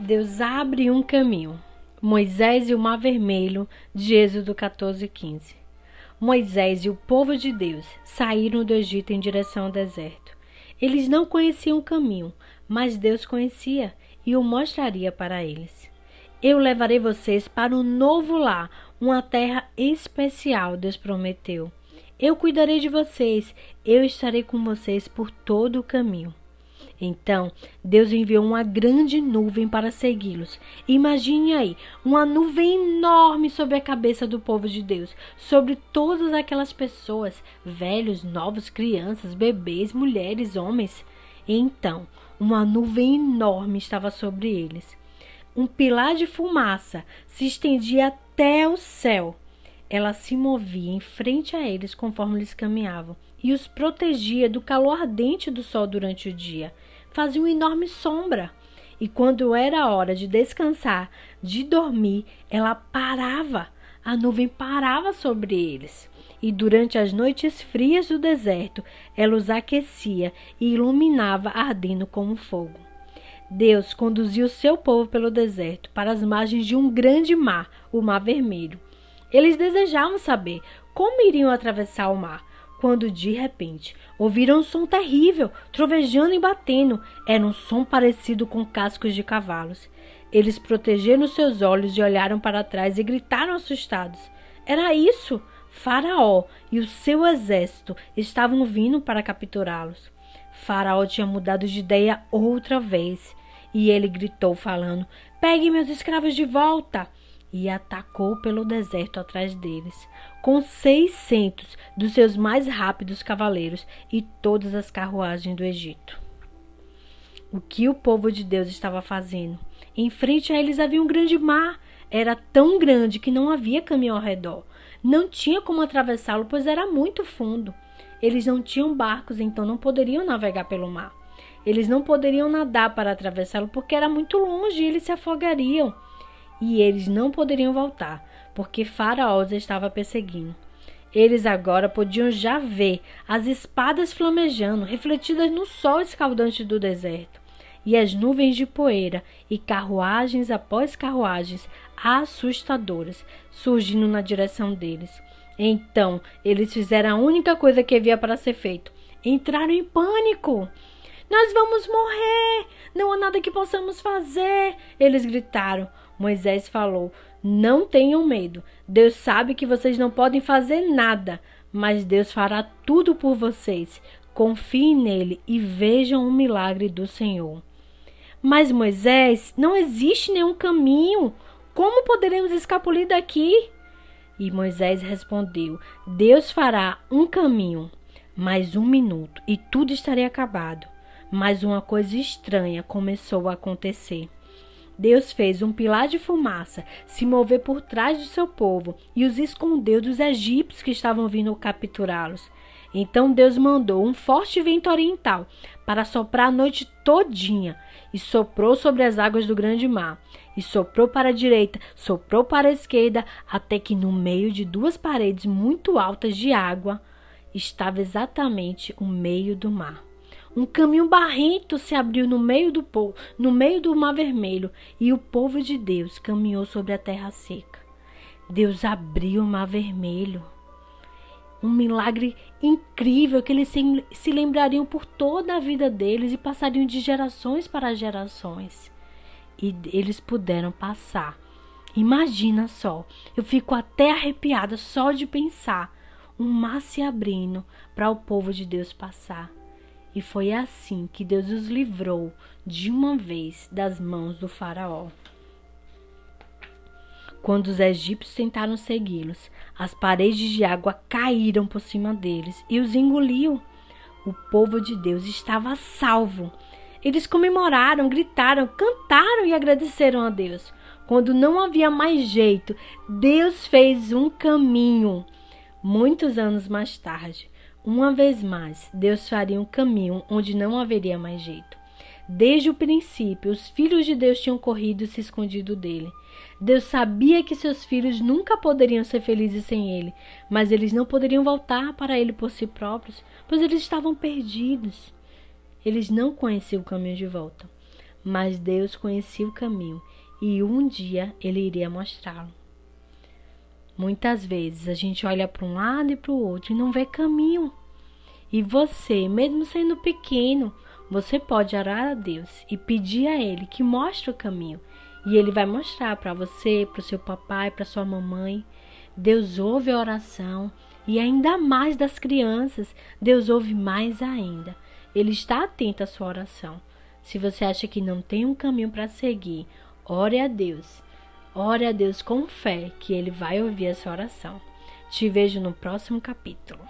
Deus abre um caminho. Moisés e o Mar Vermelho, de Êxodo 14, 15. Moisés e o povo de Deus saíram do Egito em direção ao deserto. Eles não conheciam o caminho, mas Deus conhecia e o mostraria para eles. Eu levarei vocês para um novo lar, uma terra especial, Deus prometeu. Eu cuidarei de vocês, eu estarei com vocês por todo o caminho. Então, Deus enviou uma grande nuvem para segui-los. Imagine aí, uma nuvem enorme sobre a cabeça do povo de Deus, sobre todas aquelas pessoas, velhos, novos, crianças, bebês, mulheres, homens. Então, uma nuvem enorme estava sobre eles. Um pilar de fumaça se estendia até o céu. Ela se movia em frente a eles conforme eles caminhavam e os protegia do calor ardente do sol durante o dia fazia uma enorme sombra. E quando era hora de descansar, de dormir, ela parava. A nuvem parava sobre eles. E durante as noites frias do deserto, ela os aquecia e iluminava, ardendo como fogo. Deus conduziu seu povo pelo deserto para as margens de um grande mar, o Mar Vermelho. Eles desejavam saber como iriam atravessar o mar, quando de repente ouviram um som terrível, trovejando e batendo. Era um som parecido com cascos de cavalos. Eles protegeram seus olhos e olharam para trás e gritaram assustados. Era isso! Faraó e o seu exército estavam vindo para capturá-los. Faraó tinha mudado de ideia outra vez e ele gritou, falando: Pegue meus escravos de volta! E atacou pelo deserto atrás deles, com seiscentos dos seus mais rápidos cavaleiros e todas as carruagens do Egito. O que o povo de Deus estava fazendo? Em frente a eles havia um grande mar. Era tão grande que não havia caminho ao redor. Não tinha como atravessá-lo, pois era muito fundo. Eles não tinham barcos, então não poderiam navegar pelo mar. Eles não poderiam nadar para atravessá-lo porque era muito longe e eles se afogariam e eles não poderiam voltar, porque Faraó os estava perseguindo. Eles agora podiam já ver as espadas flamejando, refletidas no sol escaldante do deserto, e as nuvens de poeira e carruagens após carruagens assustadoras surgindo na direção deles. Então, eles fizeram a única coisa que havia para ser feito: entraram em pânico. Nós vamos morrer! Não há nada que possamos fazer! Eles gritaram. Moisés falou: Não tenham medo. Deus sabe que vocês não podem fazer nada, mas Deus fará tudo por vocês. Confiem nele e vejam o milagre do Senhor. Mas Moisés, não existe nenhum caminho. Como poderemos escapulir daqui? E Moisés respondeu: Deus fará um caminho, mais um minuto, e tudo estaria acabado. Mas uma coisa estranha começou a acontecer. Deus fez um pilar de fumaça se mover por trás de seu povo e os escondeu dos egípcios que estavam vindo capturá-los. Então Deus mandou um forte vento oriental para soprar a noite todinha e soprou sobre as águas do grande mar. E soprou para a direita, soprou para a esquerda, até que no meio de duas paredes muito altas de água estava exatamente o meio do mar. Um caminho barrento se abriu no meio do povo, no meio do mar vermelho, e o povo de Deus caminhou sobre a terra seca. Deus abriu o mar vermelho. Um milagre incrível que eles se, se lembrariam por toda a vida deles e passariam de gerações para gerações. E eles puderam passar. Imagina só, eu fico até arrepiada só de pensar um mar se abrindo para o povo de Deus passar. E foi assim que Deus os livrou de uma vez das mãos do Faraó. Quando os egípcios tentaram segui-los, as paredes de água caíram por cima deles e os engoliu. O povo de Deus estava salvo. Eles comemoraram, gritaram, cantaram e agradeceram a Deus. Quando não havia mais jeito, Deus fez um caminho. Muitos anos mais tarde, uma vez mais, Deus faria um caminho onde não haveria mais jeito. Desde o princípio, os filhos de Deus tinham corrido e se escondido dele. Deus sabia que seus filhos nunca poderiam ser felizes sem ele, mas eles não poderiam voltar para ele por si próprios, pois eles estavam perdidos. Eles não conheciam o caminho de volta. mas Deus conhecia o caminho e um dia ele iria mostrá-lo. Muitas vezes a gente olha para um lado e para o outro e não vê caminho. E você, mesmo sendo pequeno, você pode orar a Deus e pedir a Ele que mostre o caminho. E Ele vai mostrar para você, para o seu papai, para sua mamãe. Deus ouve a oração e ainda mais das crianças, Deus ouve mais ainda. Ele está atento à sua oração. Se você acha que não tem um caminho para seguir, ore a Deus. Ore a Deus com fé que Ele vai ouvir essa oração. Te vejo no próximo capítulo.